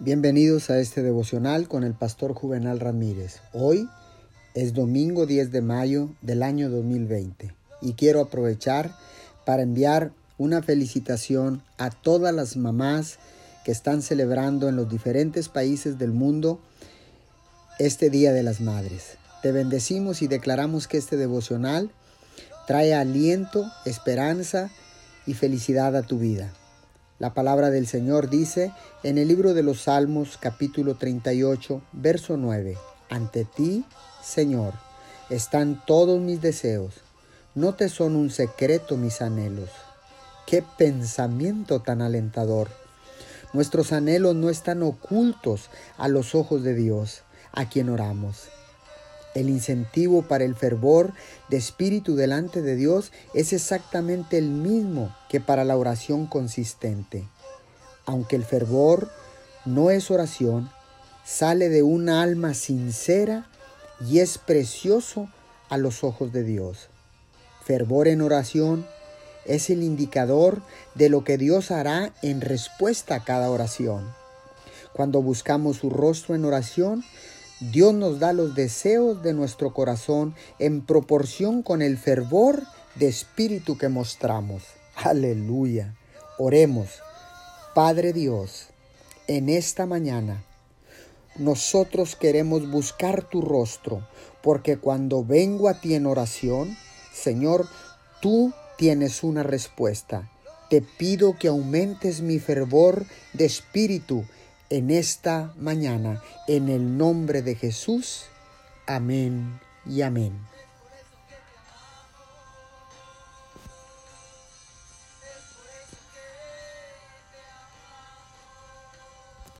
Bienvenidos a este devocional con el pastor Juvenal Ramírez. Hoy es domingo 10 de mayo del año 2020 y quiero aprovechar para enviar una felicitación a todas las mamás que están celebrando en los diferentes países del mundo este Día de las Madres. Te bendecimos y declaramos que este devocional trae aliento, esperanza y felicidad a tu vida. La palabra del Señor dice en el libro de los Salmos capítulo 38, verso 9, Ante ti, Señor, están todos mis deseos, no te son un secreto mis anhelos. Qué pensamiento tan alentador. Nuestros anhelos no están ocultos a los ojos de Dios, a quien oramos. El incentivo para el fervor de espíritu delante de Dios es exactamente el mismo que para la oración consistente. Aunque el fervor no es oración, sale de un alma sincera y es precioso a los ojos de Dios. Fervor en oración es el indicador de lo que Dios hará en respuesta a cada oración. Cuando buscamos su rostro en oración, Dios nos da los deseos de nuestro corazón en proporción con el fervor de espíritu que mostramos. Aleluya. Oremos. Padre Dios, en esta mañana nosotros queremos buscar tu rostro, porque cuando vengo a ti en oración, Señor, tú tienes una respuesta. Te pido que aumentes mi fervor de espíritu en esta mañana. En el nombre de Jesús. Amén y amén.